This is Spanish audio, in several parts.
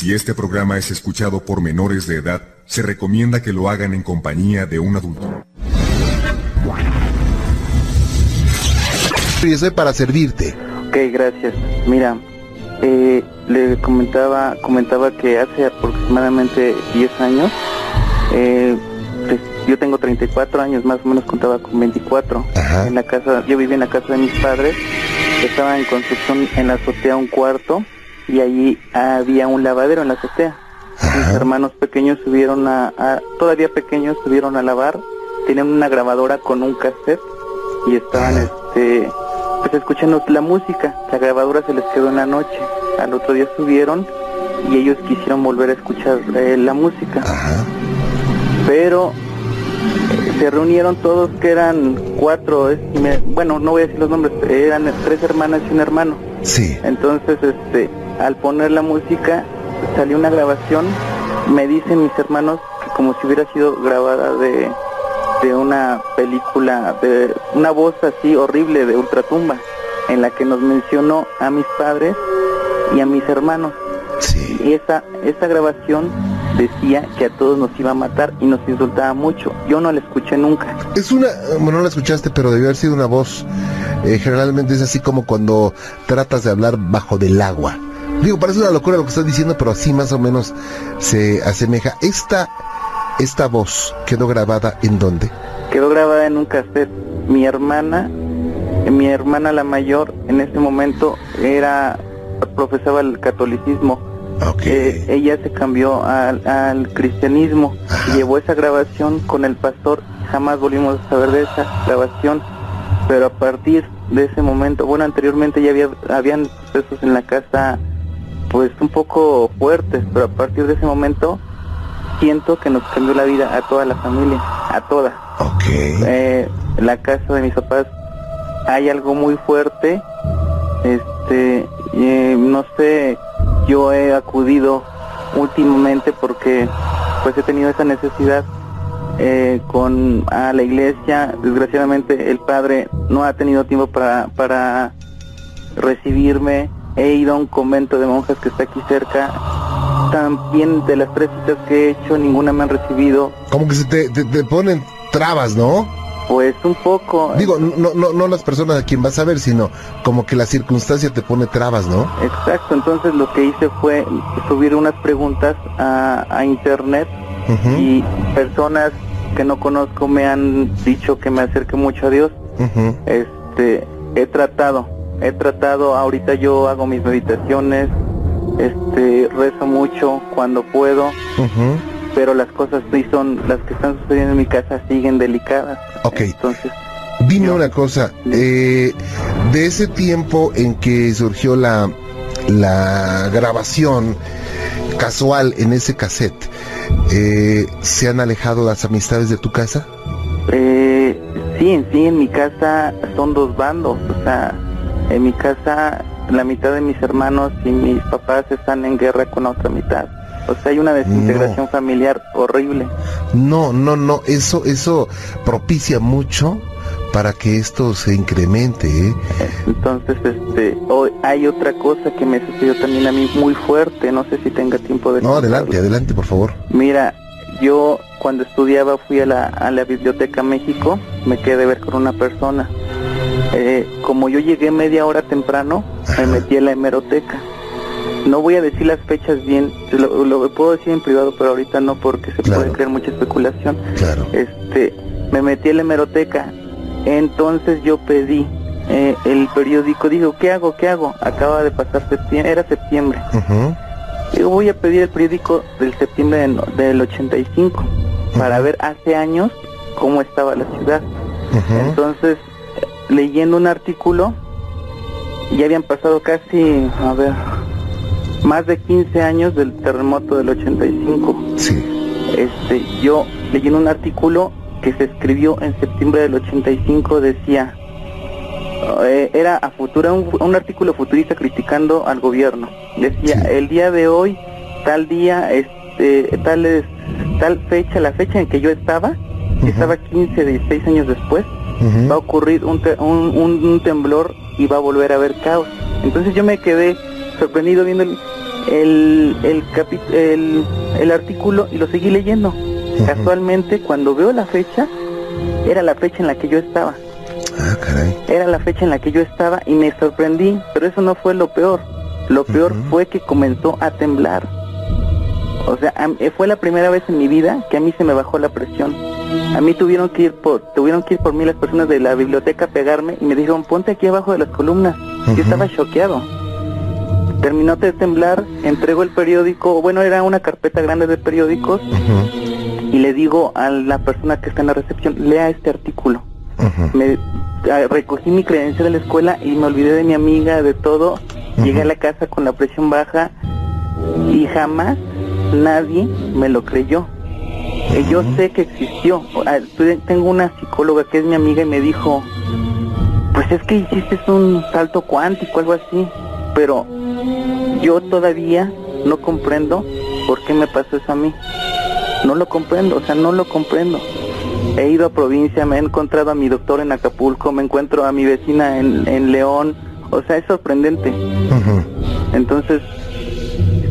Si este programa es escuchado por menores de edad, se recomienda que lo hagan en compañía de un adulto. Para servirte. Ok, gracias. Mira, eh, le comentaba, comentaba que hace aproximadamente 10 años, eh, pues, yo tengo 34 años, más o menos contaba con 24. Ajá. En la casa, yo vivía en la casa de mis padres, estaba en construcción en la azotea un cuarto y allí había un lavadero en la azotea. Mis hermanos pequeños subieron a, a- todavía pequeños subieron a lavar, tenían una grabadora con un cassette y estaban este pues escuchando la música, la grabadora se les quedó en la noche, al otro día subieron y ellos quisieron volver a escuchar eh, la música, Ajá. pero eh, se reunieron todos que eran cuatro, eh, me- bueno no voy a decir los nombres, eran tres hermanas y un hermano, Sí. entonces este al poner la música salió una grabación, me dicen mis hermanos que como si hubiera sido grabada de de una película, de una voz así horrible de ultratumba, en la que nos mencionó a mis padres y a mis hermanos. Sí. Y esa, esa grabación decía que a todos nos iba a matar y nos insultaba mucho. Yo no la escuché nunca. Es una, bueno, no la escuchaste, pero debió haber sido una voz. eh, generalmente es así como cuando tratas de hablar bajo del agua. Digo, parece una locura lo que estás diciendo, pero así más o menos se asemeja. Esta, esta voz quedó grabada en dónde? Quedó grabada en un cassette. Mi hermana, mi hermana la mayor, en ese momento era profesaba el catolicismo. Ok. Eh, ella se cambió al, al cristianismo Ajá. y llevó esa grabación con el pastor. Jamás volvimos a saber de esa grabación. Pero a partir de ese momento, bueno, anteriormente ya había habían sucesos en la casa, pues un poco fuertes, pero a partir de ese momento siento que nos cambió la vida a toda la familia, a toda. ok. Eh, en la casa de mis papás hay algo muy fuerte. Este, eh, no sé, yo he acudido últimamente porque pues he tenido esa necesidad eh, con a la iglesia. Desgraciadamente el padre no ha tenido tiempo para, para recibirme. He ido a un convento de monjas que está aquí cerca. También de las tres citas que he hecho, ninguna me han recibido. Como que se te, te- te ponen trabas, ¿no? Pues un poco. Digo, no, no, no las personas a quien vas a ver, sino como que la circunstancia te pone trabas, ¿no? Exacto, entonces lo que hice fue subir unas preguntas a, a internet y personas que no conozco me han dicho que me acerque mucho a Dios. Este, he tratado, he tratado, ahorita yo hago mis meditaciones, este, rezo mucho cuando puedo, Ujú. pero las cosas sí son, las que están sucediendo en mi casa siguen delicadas. Ok. Entonces, Dime Yo- una cosa, eh, de ese tiempo en que surgió la, la grabación casual en ese cassette, eh, ¿se han alejado las amistades de tu casa? Eh, sí, sí, en mi casa son dos bandos. O sea, en mi casa la mitad de mis hermanos y mis papás están en guerra con la otra mitad. O sea, hay una desintegración familiar horrible. No, no, no, eso, eso propicia mucho para que esto se incremente, ¿eh? Entonces, este, hoy hay otra cosa que me sucedió también a mí muy fuerte. No sé si tenga tiempo de No, adelante, adelante, por favor. Mira, yo cuando estudiaba fui a la, a la Biblioteca México, me quedé de ver con una persona. Eh, como yo llegué media hora temprano, me metí a la hemeroteca. No voy a decir las fechas bien, lo, lo puedo decir en privado, pero ahorita no porque se Claro. puede crear mucha especulación. Claro. Este, me metí a la hemeroteca, entonces yo pedí eh, el periódico, digo, ¿qué hago? ¿Qué hago? Acaba de pasar septiembre, era septiembre. Ujú. Yo voy a pedir el periódico del septiembre del, del 85 para ver hace años cómo estaba la ciudad. Ujú. Entonces, leyendo un artículo, ya habían pasado casi, a ver, más de 15 años del terremoto del 85. Sí. Este, yo leyendo un artículo que se escribió en septiembre del 85 decía, eh, era a futura, un, un artículo futurista criticando al gobierno. Decía, Sí. el día de hoy, tal día, este, tal, es- tal fecha, la fecha en que yo estaba, que Ujú. estaba 15, 16 años después, Va a ocurrir un, te- un, un- un temblor y va a volver a haber caos. Entonces yo me quedé sorprendido viendo el, el, el, el, el artículo y lo seguí leyendo. Casualmente, cuando veo la fecha, era la fecha en la que yo estaba. Ah, caray. Era la fecha en la que yo estaba y me sorprendí, pero eso no fue lo peor. Lo peor fue que comenzó a temblar. O sea, eh, fue la primera vez en mi vida que a mí se me bajó la presión. A mí tuvieron que ir por, tuvieron que ir por mí las personas de la biblioteca a pegarme y me dijeron, ponte aquí abajo de las columnas. Yo estaba choqueado. Terminó de temblar, entrego el periódico, bueno, era una carpeta grande de periódicos, y le digo a la persona que está en la recepción, lea este artículo. Me recogí mi credencial de la escuela y me olvidé de mi amiga, de todo. Llegué a la casa con la presión baja y jamás nadie me lo creyó. Yo sé que existió. Ah, tengo una psicóloga que es mi amiga y me dijo, pues es que hiciste un salto cuántico, algo así. Pero yo todavía no comprendo por qué me pasó eso a mí. No lo comprendo, o sea, no lo comprendo. He ido a provincia, me he encontrado a mi doctor en Acapulco, me encuentro a mi vecina en, en León, o sea, es sorprendente. Entonces,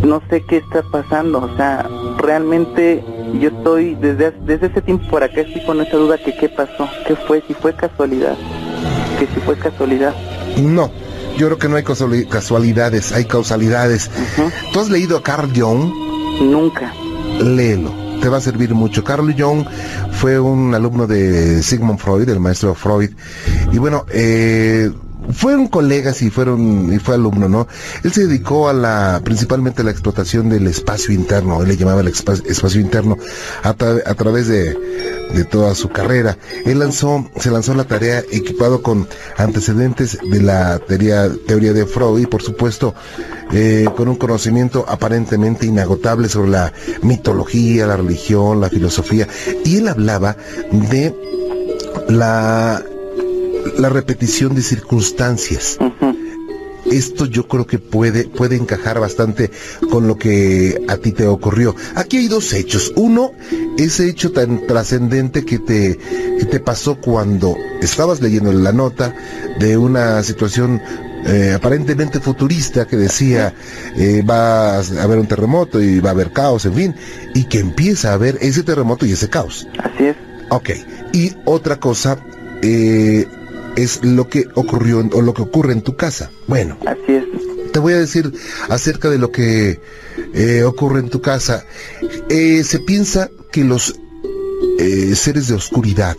no sé qué está pasando, o sea, realmente yo estoy, desde, desde ese tiempo por acá estoy con esa duda que qué pasó, qué fue, si fue casualidad, que si fue casualidad. No, yo creo que no hay casualidades, hay causalidades. ¿Tú has leído a Carl Jung? Nunca. Léelo te va a servir mucho. Carl Jung fue un alumno de Sigmund Freud, el maestro Freud, y bueno, eh, fueron colegas y fueron y fue alumno, ¿no? Él se dedicó a la principalmente a la explotación del espacio interno, él le llamaba el espacio, interno a, través de, de, toda su carrera. Él lanzó se lanzó la tarea equipado con antecedentes de la teoría teoría de Freud y por supuesto eh, con un conocimiento aparentemente inagotable sobre la mitología, la religión, la filosofía y él hablaba de la la repetición de circunstancias. Esto yo creo que puede, puede encajar bastante con lo que a ti te ocurrió. Aquí hay dos hechos. Uno, ese hecho tan trascendente que te, que te pasó cuando estabas leyendo la nota de una situación eh, aparentemente futurista que decía eh, va a haber un terremoto y va a haber caos, en fin, y que empieza a haber ese terremoto y ese caos. Así es. Ok, y otra cosa, eh, es lo que ocurrió o lo que ocurre en tu casa. Bueno. Así es. Te voy a decir acerca de lo que eh, ocurre en tu casa. Eh, se piensa que los eh, seres de oscuridad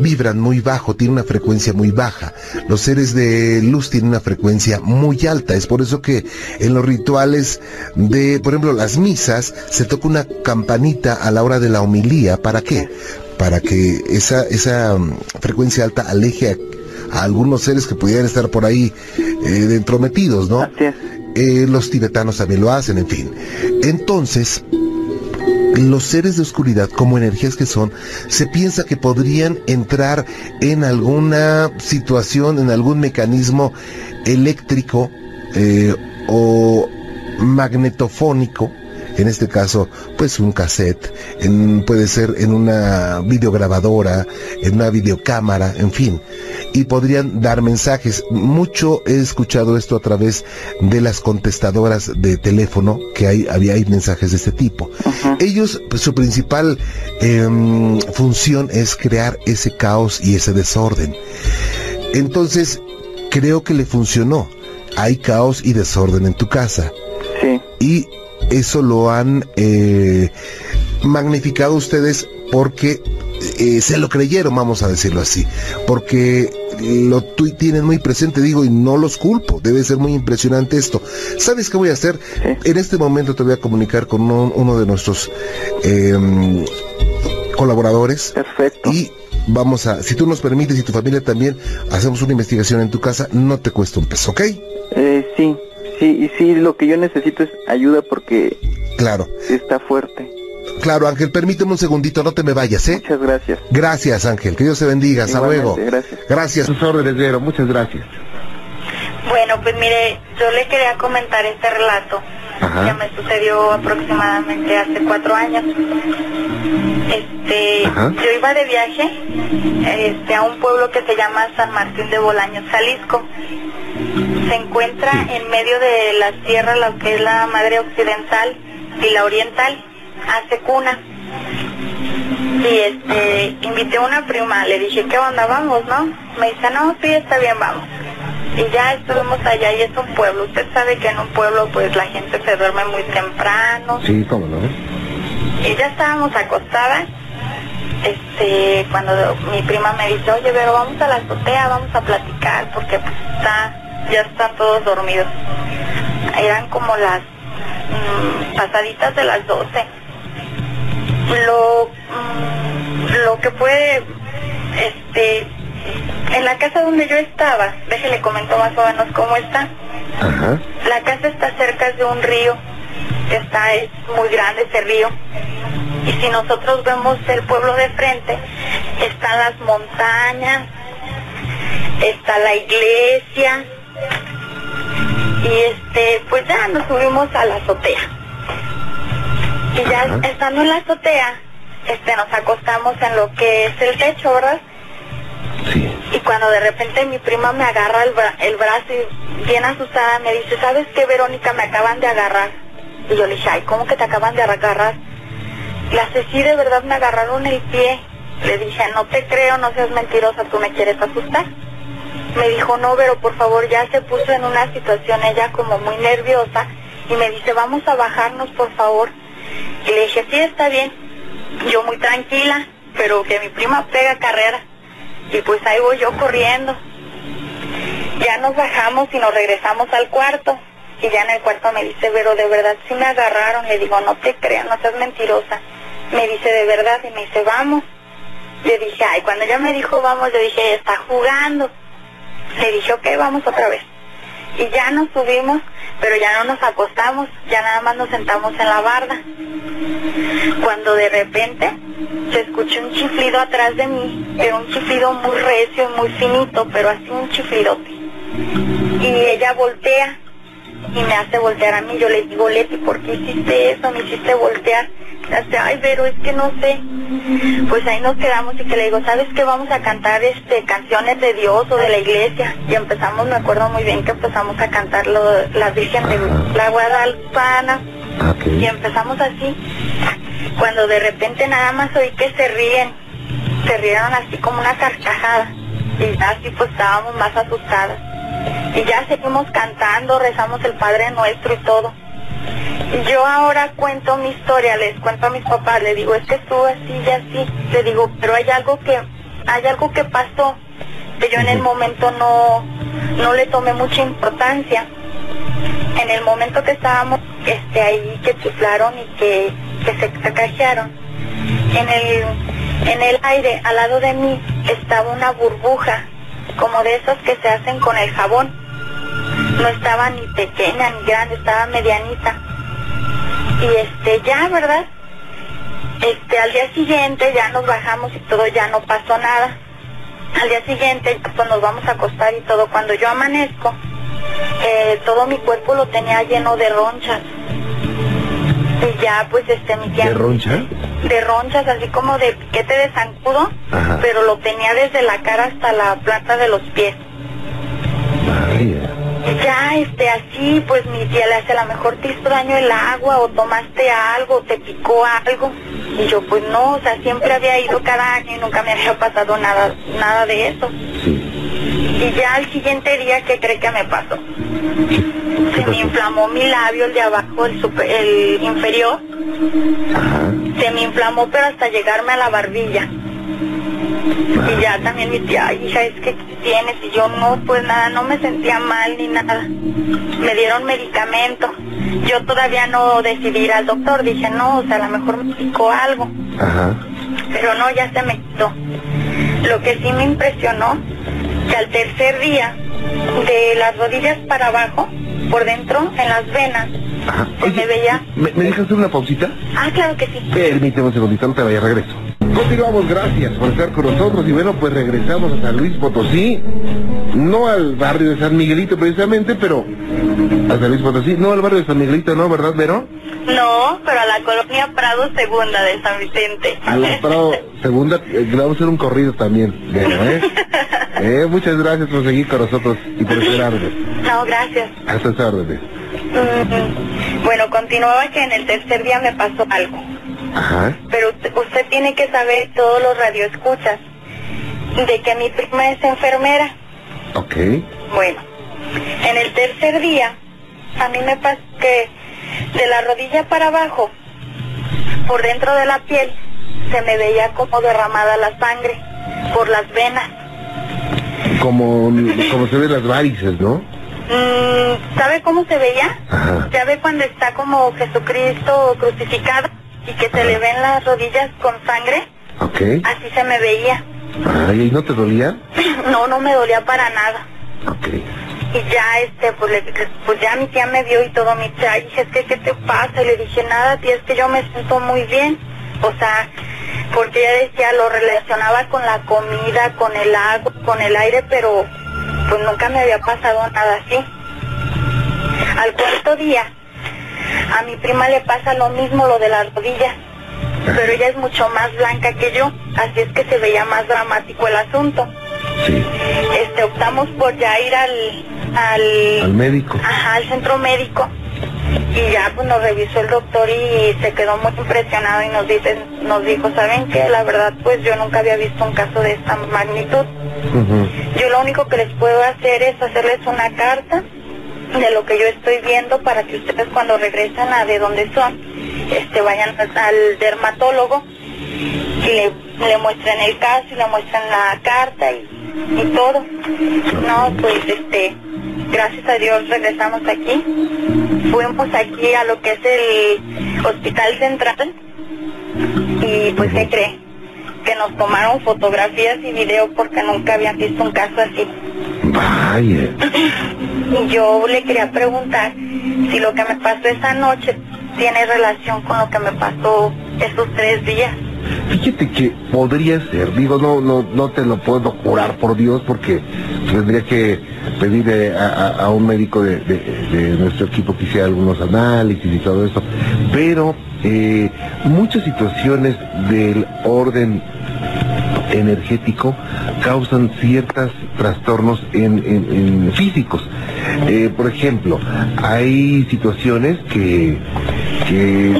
vibran muy bajo, tienen una frecuencia muy baja. Los seres de luz tienen una frecuencia muy alta. Es por eso que en los rituales de, por ejemplo, las misas, se toca una campanita a la hora de la homilía. ¿Para qué? Para que esa, esa mm, frecuencia alta aleje a algunos seres que pudieran estar por ahí eh, entrometidos, ¿no? Así es. Eh, los tibetanos también lo hacen, en fin. Entonces, los seres de oscuridad, como energías que son, se piensa que podrían entrar en alguna situación, en algún mecanismo eléctrico eh, o magnetofónico en este caso, pues un cassette, en, puede ser en una videograbadora, en una videocámara, en fin, y podrían dar mensajes. Mucho he escuchado esto a través de las contestadoras de teléfono, que hay, había hay mensajes de este tipo. Ellos, pues, su principal em, función es crear ese caos y ese desorden. Entonces, creo que le funcionó. Hay caos y desorden en tu casa. Sí. Y eso lo han eh, magnificado ustedes porque eh, se lo creyeron, vamos a decirlo así, porque lo tienen muy presente, digo, y no los culpo, debe ser muy impresionante esto. ¿Sabes qué voy a hacer? En este momento te voy a comunicar con uno, de nuestros em, colaboradores. Perfecto. Y vamos a, si tú nos permites y tu familia también, hacemos una investigación en tu casa, no te cuesta un peso, ¿ok? Eh, sí, Sí, y sí, lo que yo necesito es ayuda porque... Claro. Está fuerte. Claro, Ángel, permíteme un segundito, no te me vayas, ¿eh? Muchas gracias. Gracias, Ángel, que Dios te bendiga, hasta luego. Gracias. Gracias. Sus órdenes, Vero, muchas gracias. Bueno, pues mire, yo le quería comentar este relato. Ya me sucedió aproximadamente hace cuatro años. Este, yo iba de viaje este, a un pueblo que se llama San Martín de Bolaños, Jalisco. Se encuentra en medio de la sierra, lo que es la madre occidental y la oriental, hace cuna. Y este, invité a una prima, le dije, ¿qué onda? Vamos, ¿no? Me dice, no, sí, está bien, vamos. Y ya estuvimos allá y es un pueblo. Usted sabe que en un pueblo pues la gente se duerme muy temprano. Sí, cómo no. Y ya estábamos acostadas. Este, cuando mi prima me dice, oye, pero vamos a la azotea, vamos a platicar, porque pues está, ya están todos dormidos. Eran como las mm, pasaditas de las 12. Lo, mm, lo que puede, este, en la casa donde yo estaba, déjele comento más o menos cómo está. Ajá. La casa está cerca de un río, está es muy grande ese río. Y si nosotros vemos el pueblo de frente, están las montañas, está la iglesia. Y este, pues ya nos subimos a la azotea. Y ya Ajá. estando en la azotea, este nos acostamos en lo que es el techo, ¿verdad? Sí. Y cuando de repente mi prima me agarra el, bra- el brazo y bien asustada me dice, ¿sabes qué, Verónica? Me acaban de agarrar. Y yo le dije, ay, ¿cómo que te acaban de agarrar? La sí, de verdad me agarraron el pie. Le dije, no te creo, no seas mentirosa, tú me quieres asustar. Me dijo, no, pero por favor, ya se puso en una situación ella como muy nerviosa y me dice, vamos a bajarnos, por favor. Y le dije, sí, está bien. Yo muy tranquila, pero que mi prima pega carrera. Y pues ahí voy yo corriendo. Ya nos bajamos y nos regresamos al cuarto. Y ya en el cuarto me dice, pero de verdad sí me agarraron. Le digo, no te creas, no seas mentirosa. Me dice, de verdad, y me dice, vamos. Le dije, ay, cuando ella me dijo vamos, yo dije, está jugando. Le dije, ok, vamos otra vez. Y ya nos subimos, pero ya no nos acostamos, ya nada más nos sentamos en la barda. Cuando de repente se escuchó un chiflido atrás de mí, pero un chiflido muy recio y muy finito, pero así un chiflidote. Y ella voltea y me hace voltear a mí. Yo le digo, Leti, ¿por qué hiciste eso? Me hiciste voltear. Hace, ay, pero es que no sé. Pues ahí nos quedamos y que le digo, ¿sabes qué? Vamos a cantar este canciones de Dios o de la iglesia. Y empezamos, me acuerdo muy bien que empezamos a cantar lo, la Virgen de la Guadalpana. Ok. Y empezamos así. Cuando de repente nada más oí que se ríen. Se rieron así como una carcajada. Y ya así pues estábamos más asustadas. Y ya seguimos cantando, rezamos el Padre Nuestro y todo. Yo ahora cuento mi historia, les cuento a mis papás, le digo, es que estuvo así y así. Le digo, pero hay algo que, hay algo que pasó, que yo en el momento no, no le tomé mucha importancia. En el momento que estábamos este, ahí, que chiflaron y que, que se cacajearon, en el, en el aire, al lado de mí, estaba una burbuja, como de esas que se hacen con el jabón. No estaba ni pequeña ni grande, estaba medianita. Y este, ya, ¿verdad? Este, al día siguiente ya nos bajamos y todo, ya no pasó nada. Al día siguiente, pues nos vamos a acostar y todo. Cuando yo amanezco, eh, todo mi cuerpo lo tenía lleno de ronchas. Y ya, pues, este, mi tía... ¿De roncha? De ronchas, así como de piquete de zancudo, Ajá. pero lo tenía desde la cara hasta la planta de los pies. María. Ya, este, así, pues mi tía le hace, a lo mejor te hizo daño el agua, o tomaste algo, te picó algo. Y yo, pues no, o sea, siempre había ido cada año y nunca me había pasado nada, nada de eso. Sí. Y ya al siguiente día, ¿qué cree que me pasó? ¿Qué Se me pasó? inflamó mi labio, el de abajo, el, super- el inferior. Ajá. Se me inflamó, pero hasta llegarme a la barbilla. Y ya también mi tía, "Ay, hija, es que ¿qué tienes? Y yo no, pues nada, no me sentía mal ni nada. Me dieron medicamento. Yo todavía no decidí ir al doctor. Dije, no, o sea, a lo mejor me picó algo. Ajá. Pero no, ya se me quitó. Lo que sí me impresionó, que al tercer día, de las rodillas para abajo, por dentro, en las venas, Ajá. me veía... ¿me, ¿me dejas hacer una pausita? Ah, claro que sí. Permíteme un segundito, no te vaya, regreso. Continuamos, gracias por estar con nosotros y bueno, pues regresamos a San Luis Potosí, no al barrio de San Miguelito precisamente, pero a San Luis Potosí, no al barrio de San Miguelito, ¿no? ¿Verdad, Vero? No, pero a la colonia Prado Segunda de San Vicente. A la Prado Segunda, eh, le vamos a hacer un corrido también, Vero, ¿eh? Eh, muchas gracias por seguir con nosotros y por esperarme. No, gracias. Hasta órdenes. Mm, bueno, continuaba que en el tercer día me pasó algo. Ajá. Pero usted, usted tiene que saber, todos los radioescuchas, de que mi prima es enfermera. Ok. Bueno, en el tercer día, a mí me pasó que de la rodilla para abajo, por dentro de la piel, se me veía como derramada la sangre por las venas. Como, como se ven las varices, ¿no? Mm, ¿Sabe cómo se veía? Ajá. Ya ve cuando está como Jesucristo crucificado y que se le ven las rodillas con sangre. Ok. Así se me veía. Ay, ¿y no te dolía? No, no me dolía para nada. Ok. Y ya, este, pues, le- pues ya mi tía me vio y todo, mi tía, dije, es que, ¿qué te pasa? Y le dije, nada, tía, es que yo me siento muy bien. O sea, porque ella decía, lo relacionaba con la comida, con el agua, con el aire, pero pues nunca me había pasado nada así. Al cuarto día, a mi prima le pasa lo mismo, lo de las rodillas, pero ella es mucho más blanca que yo, así es que se veía más dramático el asunto. Sí. Este, optamos por ya ir al, al, Al médico. Ajá, al centro médico. Y ya pues nos revisó el doctor y se quedó muy impresionado y nos dice, nos dijo, ¿saben qué? La verdad pues yo nunca había visto un caso de esta magnitud. Yo lo único que les puedo hacer es hacerles una carta de lo que yo estoy viendo para que ustedes cuando regresen a de donde son, este vayan al- dermatólogo y le, le muestren el caso y le muestran la carta y, y todo. No, pues este, gracias a Dios regresamos aquí. Fuimos aquí a lo que es el hospital central y pues ¿qué cree? Que nos tomaron fotografías y videos porque nunca habían visto un caso así. Vaya. Yo le quería preguntar si lo que me pasó esa noche tiene relación con lo que me pasó esos tres días. Fíjate que podría ser, digo, no, no, no te lo puedo jurar por Dios porque tendría que pedir eh, a, a- a un médico de, de- de nuestro equipo que hiciera algunos análisis y todo eso, pero eh, muchas situaciones del orden energético causan ciertos trastornos en, en- en físicos. Eh, por ejemplo, hay situaciones que, que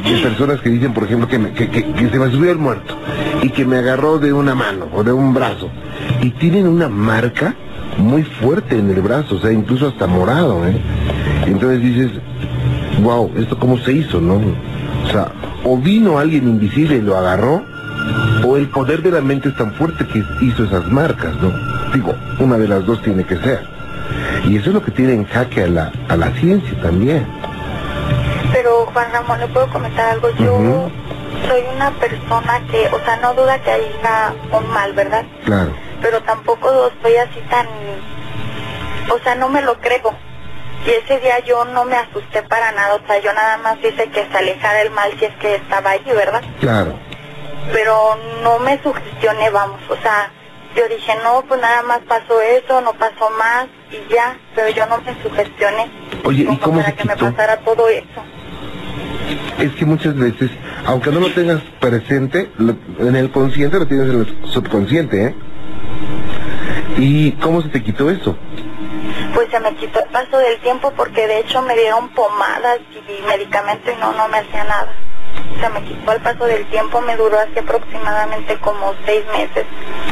de personas que dicen, por ejemplo, que, me- que se me subió el muerto y que me agarró de una mano o de un brazo y tienen una marca muy fuerte en el brazo, o sea, incluso hasta morado, ¿eh? Entonces dices, wow, ¿esto cómo se hizo, no? O sea, o vino alguien invisible y lo agarró, o el poder de la mente es tan fuerte que hizo esas marcas, ¿no? Digo, una de las dos tiene que ser. Y eso es lo que tiene en jaque a la, a la ciencia también. Pero Juan Ramón, ¿le puedo comentar algo? Yo soy una persona que, o sea, no duda que haya un mal, ¿verdad? Claro. Pero tampoco estoy así tan, o sea, no me lo creo. Y ese día yo no me asusté para nada, o sea, yo nada más hice que se alejara el mal si es que estaba ahí, ¿verdad? Claro. pero no me sugestioné, vamos, o sea, yo dije, no, pues nada más pasó eso, no pasó más y ya, pero yo no me sugestioné. Oye, ¿y cómo para se que me pasara todo eso. Es que muchas veces, aunque no lo tengas presente, lo- en el consciente lo tienes en el subconsciente, ¿eh? ¿Y cómo se te quitó eso? Pues se me quitó el paso del tiempo porque de hecho me dieron pomadas y medicamento y no, no me hacía nada. Se me quitó el paso del tiempo, me duró así aproximadamente como seis meses.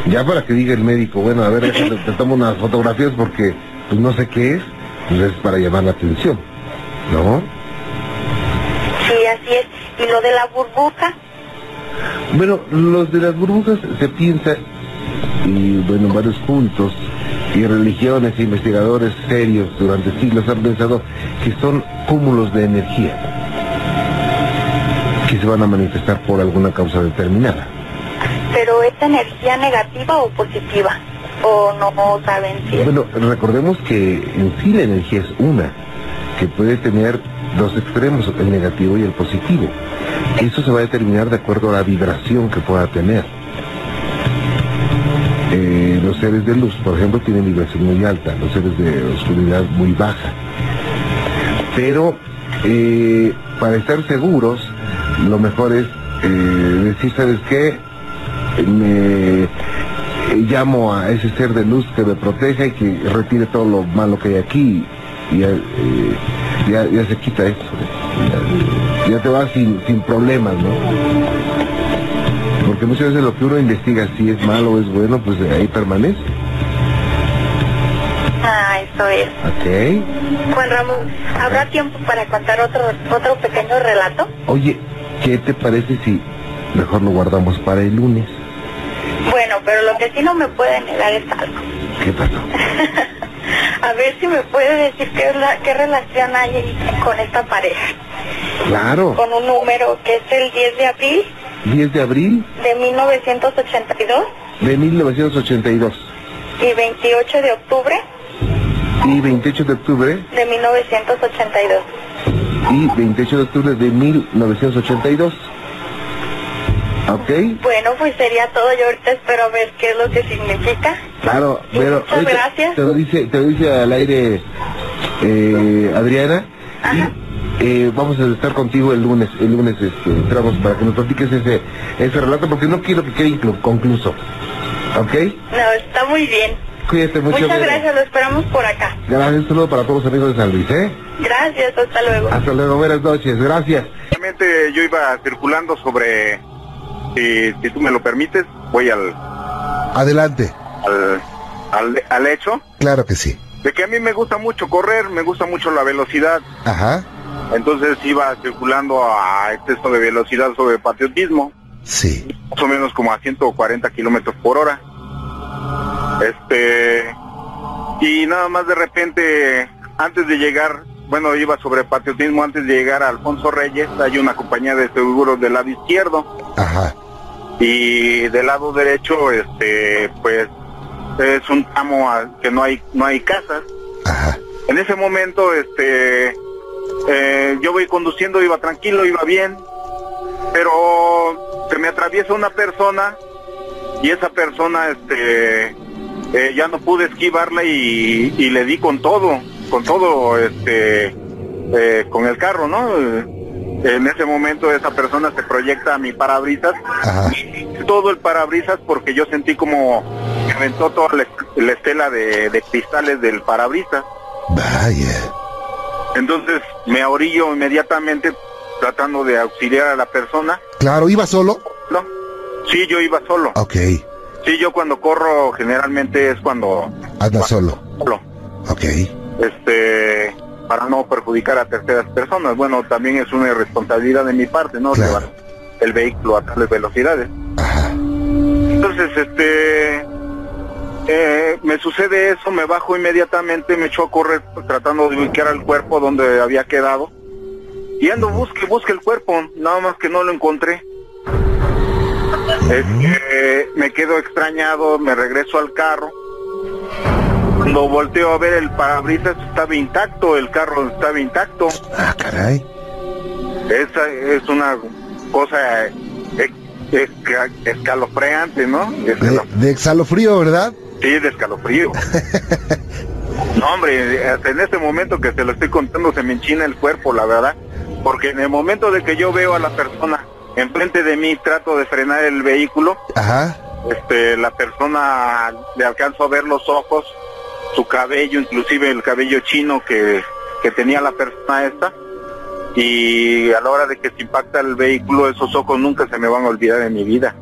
Ya para que diga el médico, bueno, a ver, déjate, te tomo unas fotografías porque pues no sé qué es, pues es para llamar la atención, ¿no? Sí, así es. Y lo de la burbuja, Bueno, los de las burbujas se piensa, y bueno, varios cultos y religiones e investigadores serios durante siglos han pensado que son cúmulos de energía se van a manifestar por alguna causa determinada. pero ¿es energía negativa o positiva? O no saben si es Bueno, recordemos que en sí la energía es una, que puede tener dos extremos, el negativo y el positivo. Eso se va a determinar de acuerdo a la vibración que pueda tener. Eh, los seres de luz, por ejemplo, tienen vibración muy alta, los seres de oscuridad muy baja. Pero eh, para estar seguros, lo mejor es eh, decir, ¿sabes qué? Me- eh, llamo a ese ser de luz que me proteja y que retire todo lo malo que hay aquí y ya, eh, ya, ya se quita eso. Ya, ya te vas sin, sin problemas, ¿no? Porque muchas veces lo que uno investiga si es malo o es bueno, pues ahí permanece. Ah, eso es. Ok. Juan Ramón, ¿habrá tiempo para contar otro, otro pequeño relato? Oye, ¿qué te parece si mejor lo guardamos para el lunes? Bueno, pero lo que sí no me puede negar es algo. ¿Qué pasó? A ver si me puede decir qué, qué relación hay con esta pareja. Claro, Con un número que es el 10 de abril 10 de abril de 1982 de 1982 y 28 de octubre y 28 de octubre de 1982. y 28 de octubre de 1982. ¿Ok? Bueno, pues sería todo. Yo ahorita espero ver qué es lo que significa. Claro, pero muchas gracias. Te lo dice, te lo dice al aire eh, Adriana. Ajá. Y, eh, vamos a estar contigo el lunes, el lunes este, entramos para que nos platiques ese, ese relato porque no quiero que quede inclu- concluso. ¿Ok? No, está muy bien. Cuídate mucho. Muchas Vero. gracias, lo esperamos por acá. Gracias, un saludo para todos los amigos de San Luis, ¿eh? Gracias, hasta luego. Hasta luego, buenas noches, gracias. Realmente yo iba circulando sobre, si, si tú me lo permites, voy al, Adelante. al, al, al hecho Claro que sí. de que a mí me gusta mucho correr, me gusta mucho la velocidad, Ajá. entonces iba circulando a exceso de velocidad sobre patriotismo, Sí. más o menos como a 140 kilómetros por hora. Este, y nada más de repente, antes de llegar, bueno, iba sobre patriotismo, antes de llegar a Alfonso Reyes, hay una compañía de seguros del lado izquierdo. Ajá. y del lado derecho este pues es un tramo a- que no hay no hay casas Ajá. en ese momento este eh, yo voy conduciendo iba tranquilo iba bien pero se me atraviesa una persona y esa persona este eh, ya no pude esquivarla y, y le di con todo con todo este eh, con el carro no en ese momento esa persona se proyecta a mi parabrisas Ajá. todo el parabrisas porque yo sentí como me aventó toda la, la estela de, de cristales del parabrisas. Vaya. Entonces me ahorillo inmediatamente tratando de auxiliar a la persona. Claro, ¿iba solo? No, sí, yo iba solo. Ok. Sí, yo cuando corro generalmente es cuando Anda solo. solo, Ok. este, para no perjudicar a terceras personas. Bueno, también es una irresponsabilidad de mi parte, ¿no? Claro. Llevar el vehículo a tales velocidades. Ajá. Entonces, este, eh, me sucede eso, me bajo inmediatamente, me echo a correr tratando de ubicar al cuerpo donde había quedado. Y ando, busque, busque el cuerpo, nada más que no lo encontré. Este, me quedo extrañado, me regreso al carro. Cuando volteo a ver el parabrisas estaba intacto, el carro estaba intacto. Ah, caray. Esa es una cosa eh, escalofriante, ¿no? De, de exhalofrío, ¿verdad? Sí, de escalofrío. no, hombre, hasta en este momento que te lo estoy contando se me enchina el cuerpo, la verdad. Porque en el momento de que yo veo a la persona enfrente de mí, trato de frenar el vehículo, Ajá. este, la persona le alcanzo a ver los ojos, su cabello, inclusive el cabello chino que, que tenía la persona esta. Y a la hora de que se impacta el vehículo, esos ojos nunca se me van a olvidar en mi vida.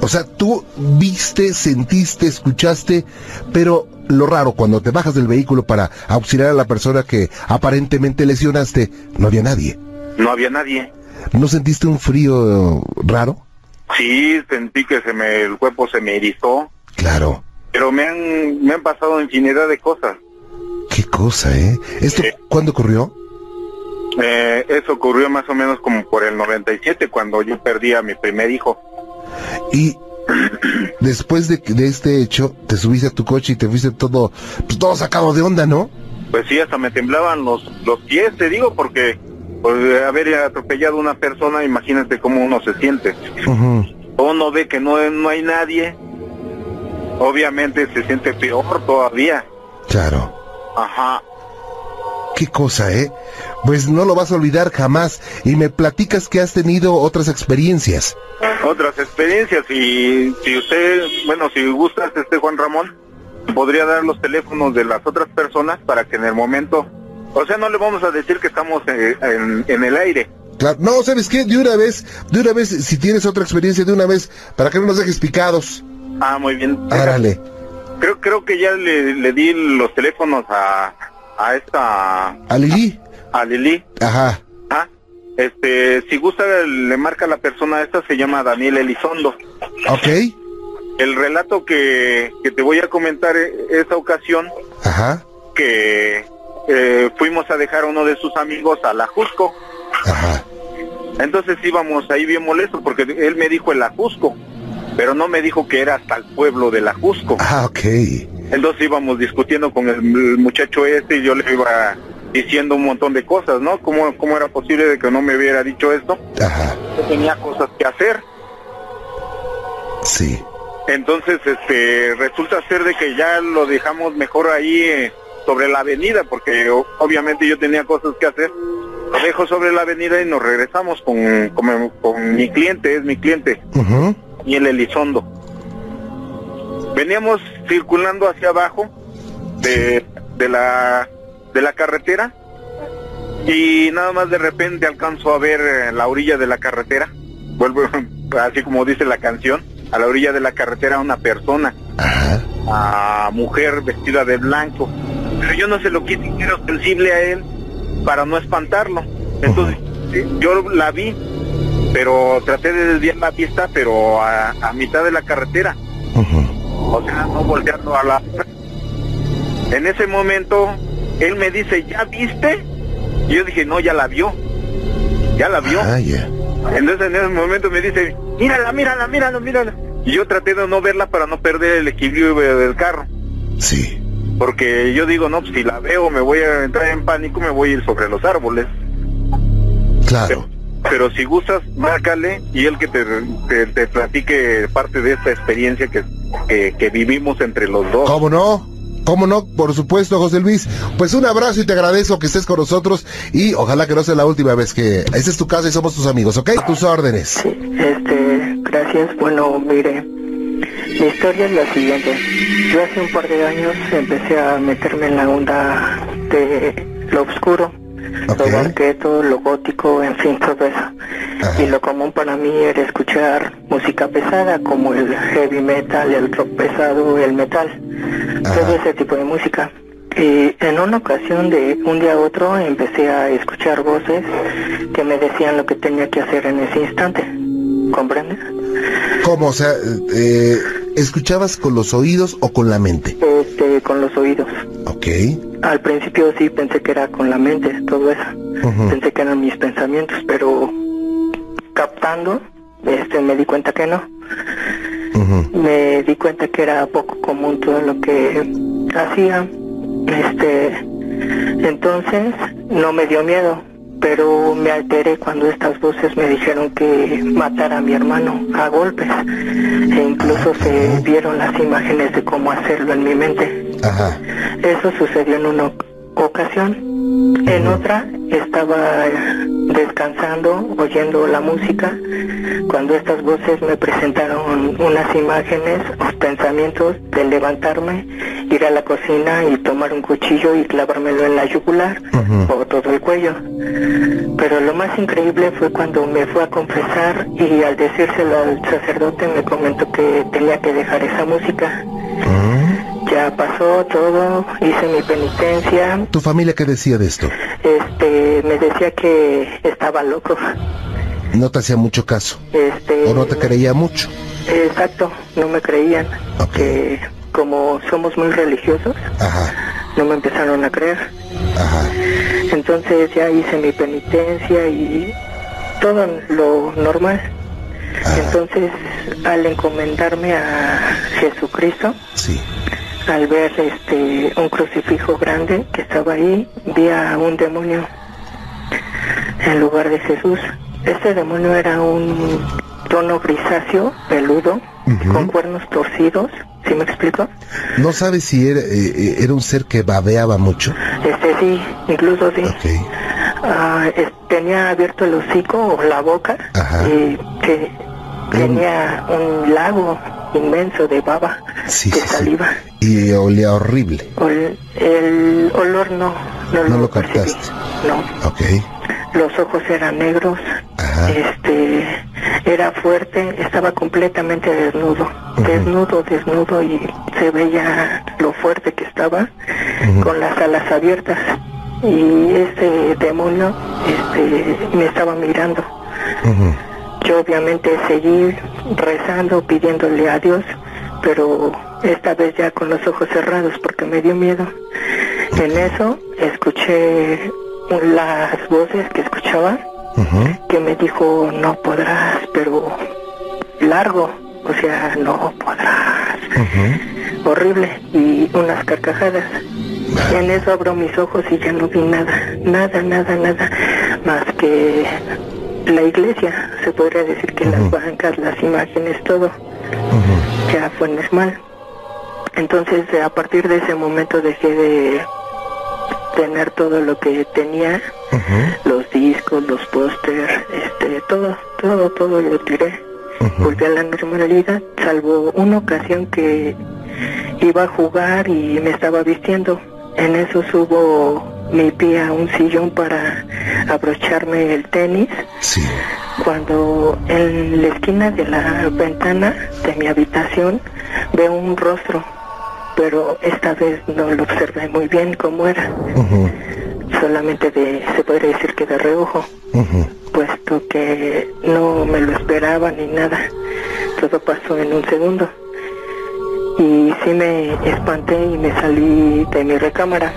O sea, tú viste, sentiste, escuchaste, pero lo raro, cuando te bajas del vehículo para auxiliar a la persona que aparentemente lesionaste, no había nadie. No había nadie. ¿No sentiste un frío raro? Sí, sentí que se me, el cuerpo se me erizó, Claro. pero me han, me han pasado infinidad de cosas. Qué cosa, ¿eh? ¿Esto Sí. cuándo ocurrió? Eh, eso ocurrió más o menos como por el 97, cuando yo perdí a mi primer hijo. Y después de, de este hecho, te subiste a tu coche y te fuiste todo, pues todo sacado de onda, ¿no? Pues sí, hasta me temblaban los, los pies, te digo, porque pues, de haber atropellado a una persona, imagínate cómo uno se siente. Uno ve que no, no hay nadie, obviamente se siente peor todavía. Claro. Ajá. Qué cosa, ¿eh? Pues no lo vas a olvidar jamás. Y me platicas que has tenido otras experiencias. Otras experiencias y si usted, bueno, si gusta, este Juan Ramón, podría dar los teléfonos de las otras personas para que en el momento, o sea, no le vamos a decir que estamos eh, en, en el aire. Claro. No, ¿sabes qué? De una vez, de una vez, si tienes otra experiencia, de una vez, para que no nos dejes picados. Ah, muy bien. Árale. Creo, creo que ya le, le di los teléfonos a, a esta, ¿A Lili? a Lili. Ajá. Ah, este, si gusta le marca la persona esta, se llama Daniel Elizondo. Ok. El relato que, que te voy a comentar e- esta ocasión, Ajá. que eh, fuimos a dejar a uno de sus amigos a la Jusco. Ajá. Entonces íbamos ahí bien molestos porque él me dijo el Ajusco, pero no me dijo que era hasta el pueblo del Ajusco. Ah, ok. Entonces íbamos discutiendo con el, el muchacho este y yo le iba diciendo un montón de cosas, ¿no? ¿Cómo, ¿Cómo era posible de que no me hubiera dicho esto? Ajá. Yo tenía cosas que hacer. Sí. Entonces, este, resulta ser de que ya lo dejamos mejor ahí eh, sobre la avenida, porque obviamente yo tenía cosas que hacer. Lo dejo sobre la avenida y nos regresamos con, con, con mi cliente, es mi cliente, y el Elizondo. Veníamos circulando hacia abajo de, de la de la carretera y nada más de repente alcanzo a ver eh, la orilla de la carretera. Vuelvo así como dice la canción, a la orilla de la carretera una persona, Ajá. a mujer vestida de blanco. Pero yo no se lo quise era sensible a él para no espantarlo. Entonces sí, yo la vi, pero traté de desviar la vista, pero a, a mitad de la carretera o sea, no volteando a la... En ese momento, él me dice, ¿ya viste? Y yo dije, no, ya la vio. Ya la vio. Ah. Entonces en ese momento me dice, mírala, mírala, mírala, mírala. Y yo traté de no verla para no perder el equilibrio del carro. Sí. Porque yo digo, no, pues, si la veo me voy a entrar en pánico, me voy a ir sobre los árboles. Claro. Pero, pero si gustas, márcale y él que te, te, te platique parte de esta experiencia que, que, que vivimos entre los dos. ¿Cómo no? ¿Cómo no? Por supuesto, José Luis. Pues un abrazo y te agradezco que estés con nosotros y ojalá que no sea la última vez que... Esta es tu casa y somos tus amigos, ¿ok? A tus órdenes. Sí, este, gracias. Bueno, mire, mi historia es la siguiente. Yo hace un par de años empecé a meterme en la onda de lo oscuro, Ok. lo banqueto, lo gótico, en fin, todo eso. Ajá. Y lo común para mí era escuchar música pesada como el heavy metal, el rock pesado, el metal, todo ese tipo de música. Y en una ocasión de un día a otro empecé a escuchar voces que me decían lo que tenía que hacer en ese instante. ¿Comprendes? ¿Cómo? O sea, eh, ¿escuchabas con los oídos o con la mente? Este, con los oídos. Ok. Al principio sí pensé que era con la mente, todo eso. Pensé que eran mis pensamientos, pero captando, este, me di cuenta que no. Me di cuenta que era poco común todo lo que hacía. Este, entonces no me dio miedo, pero me alteré cuando estas voces me dijeron que matara a mi hermano a golpes. E incluso se vieron las imágenes de cómo hacerlo en mi mente. Ajá. Eso sucedió en una oc- ocasión. En otra estaba descansando, oyendo la música, cuando estas voces me presentaron unas imágenes o pensamientos de levantarme, ir a la cocina y tomar un cuchillo y clavármelo en la yugular Ujú. o todo el cuello. Pero lo más increíble fue cuando me fue a confesar y al decírselo al sacerdote me comentó que tenía que dejar esa música. Mm. Ya pasó todo, hice mi penitencia. ¿Tu familia qué decía de esto? Este, me decía que estaba loco. No te hacía mucho caso. Este, O no te creía mucho. Exacto, no me creían. Ok. Que como somos muy religiosos, Ajá. no me empezaron a creer. Ajá. Entonces ya hice mi penitencia y todo lo normal. Entonces, al encomendarme a Jesucristo, Sí. Al ver este un crucifijo grande que estaba ahí, vi a un demonio en lugar de Jesús. Este demonio era un tono grisáceo, peludo, con cuernos torcidos, ¿sí me explico? ¿No sabes si era, eh, eh, era un ser que babeaba mucho? Este sí, incluso sí. Ok. Ah, tenía abierto el hocico o la boca Ajá. y que tenía un lago inmenso de baba, Sí, de sí. Y olía horrible. Ol- el olor no, no, No lo percibí. captaste. No. Ok. Los ojos eran negros, Ajá. este, era fuerte, estaba completamente desnudo, desnudo, desnudo y se veía lo fuerte que estaba con las alas abiertas y ese demonio, este, me estaba mirando. Yo obviamente seguí rezando, pidiéndole a Dios, pero esta vez ya con los ojos cerrados porque me dio miedo. En eso escuché las voces que escuchaba que me dijo no podrás, pero largo, o sea, no podrás. Horrible y unas carcajadas. En eso abro mis ojos y ya no vi nada, nada, nada, nada, más que la iglesia, se podría decir que las bancas, las imágenes, todo, ya fue normal. Entonces a partir de ese momento dejé de tener todo lo que tenía, los discos, los pósters, este, todo, todo, todo lo tiré. Volví a la normalidad, salvo una ocasión que iba a jugar y me estaba vistiendo. En eso subo mi pie a un sillón para abrocharme el tenis Sí. cuando en la esquina de la ventana de mi habitación veo un rostro, pero esta vez no lo observé muy bien cómo era, solamente de, se podría decir que de reojo, puesto que no me lo esperaba ni nada, todo pasó en un segundo. Y sí me espanté y me salí de mi recámara.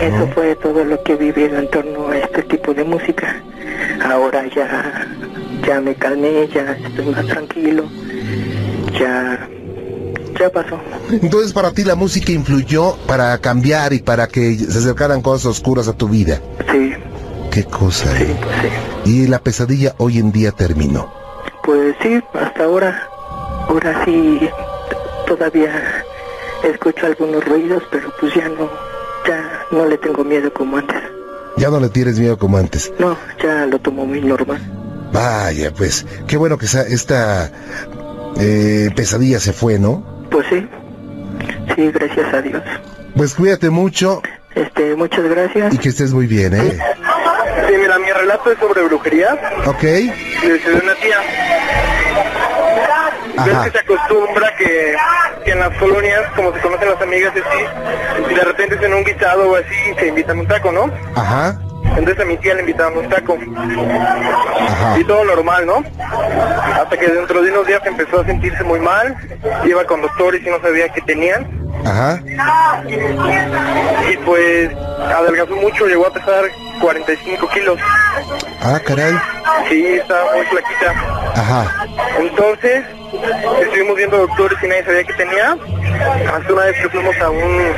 Eso fue todo lo que he vivido en torno a este tipo de música. Ahora ya, ya me calmé, ya estoy más tranquilo, ya, ya pasó. Entonces para ti la música influyó para cambiar y para que se acercaran cosas oscuras a tu vida. Sí, Qué cosa, sí, ¿eh? pues sí. Y la pesadilla hoy en día terminó. Pues sí, hasta ahora, ahora sí, todavía escucho algunos ruidos, pero pues ya no, ya no le tengo miedo como antes. Ya no le tienes miedo como antes. No, ya lo tomo muy normal. Vaya, pues, qué bueno que esta eh, pesadilla se fue, ¿no? Pues sí, sí, gracias a Dios. Pues cuídate mucho Este, muchas gracias. y que estés muy bien, ¿eh? Sí, mira, mi relato es sobre brujería. Ok. Desde una tía. Ajá. Ves que se acostumbra que, que en las colonias, como se conocen las amigas así, de repente es en un guisado o así y se invitan a un taco, ¿no? Ajá. Entonces a mi tía le invitaron un taco. Ajá. Y todo normal, ¿no? Hasta que dentro de unos días empezó a sentirse muy mal, iba con doctores y no sabía qué tenían. Ajá. Y pues adelgazó mucho, llegó a pesar 45 kilos. Ah, caray. Sí, estaba muy flaquita. Ajá. Entonces, estuvimos viendo doctores y nadie sabía qué tenía. Hasta una vez que fuimos a un,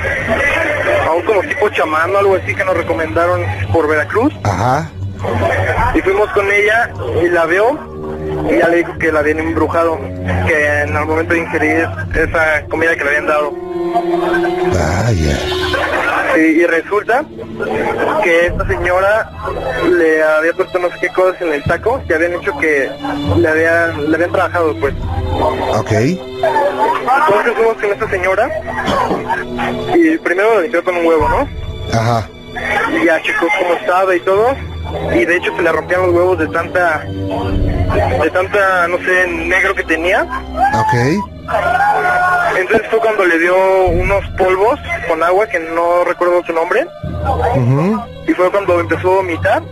a un como tipo chamán o algo así que nos recomendaron por Veracruz. Ajá. Y fuimos con ella y la vio y ella le dijo que la habían embrujado, que en el momento de ingerir esa comida que le habían dado. Vaya. Y, y resulta que esta señora le había puesto no sé qué cosas en el taco que habían hecho que le habían, le habían trabajado pues. Ok. Entonces fuimos con esta señora y primero la limpió con un huevo, ¿no? Ajá. Y ya checó cómo estaba y todo. Y de hecho se le rompían los huevos de tanta, de tanta, no sé, negro que tenía. Ok. Entonces fue cuando le dio unos polvos con agua que no recuerdo su nombre. Y fue cuando empezó a vomitar.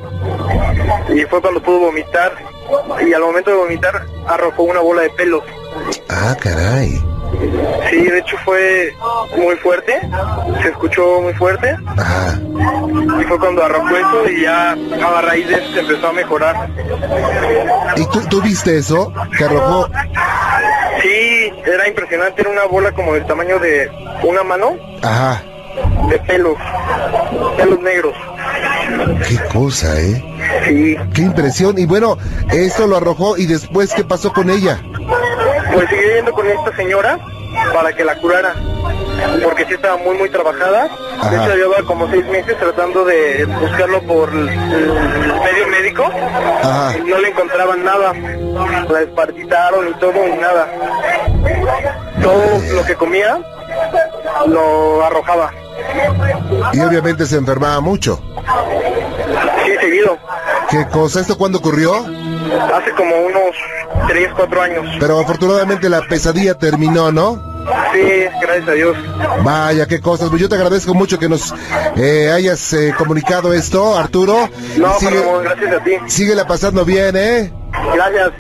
Y fue cuando pudo vomitar. Y al momento de vomitar arrojó una bola de pelos. Ah, caray. Sí, de hecho fue muy fuerte. Se escuchó muy fuerte. Ajá. Fue cuando arrojó eso y ya a raíz de eso se empezó a mejorar. ¿Y tú, tú viste eso? Que arrojó. Sí, era impresionante, era una bola como del tamaño de una mano Ajá. de pelos, pelos negros. Qué cosa, ¿eh? Sí, Qué impresión. Y bueno, esto lo arrojó y después, ¿qué pasó con ella? pues seguí yendo con esta señora para que la curara. Porque sí estaba muy, muy trabajada. Ajá. De hecho, llevaba como seis meses tratando de buscarlo por el, medio médico. Ajá. Y no le encontraban nada. La despartitaron y todo, y nada. Todo lo que comía lo arrojaba. Y obviamente se enfermaba mucho. Sí, seguido. ¿Qué cosa? ¿Esto cuándo ocurrió? Hace como unos 3, 4 años. Pero afortunadamente la pesadilla terminó, ¿no? Sí, gracias a Dios. Vaya, qué cosas. Pues yo te agradezco mucho que nos eh, hayas eh, comunicado esto, Arturo. No, Sigue, pero gracias a ti. síguela pasando bien, ¿eh? Gracias.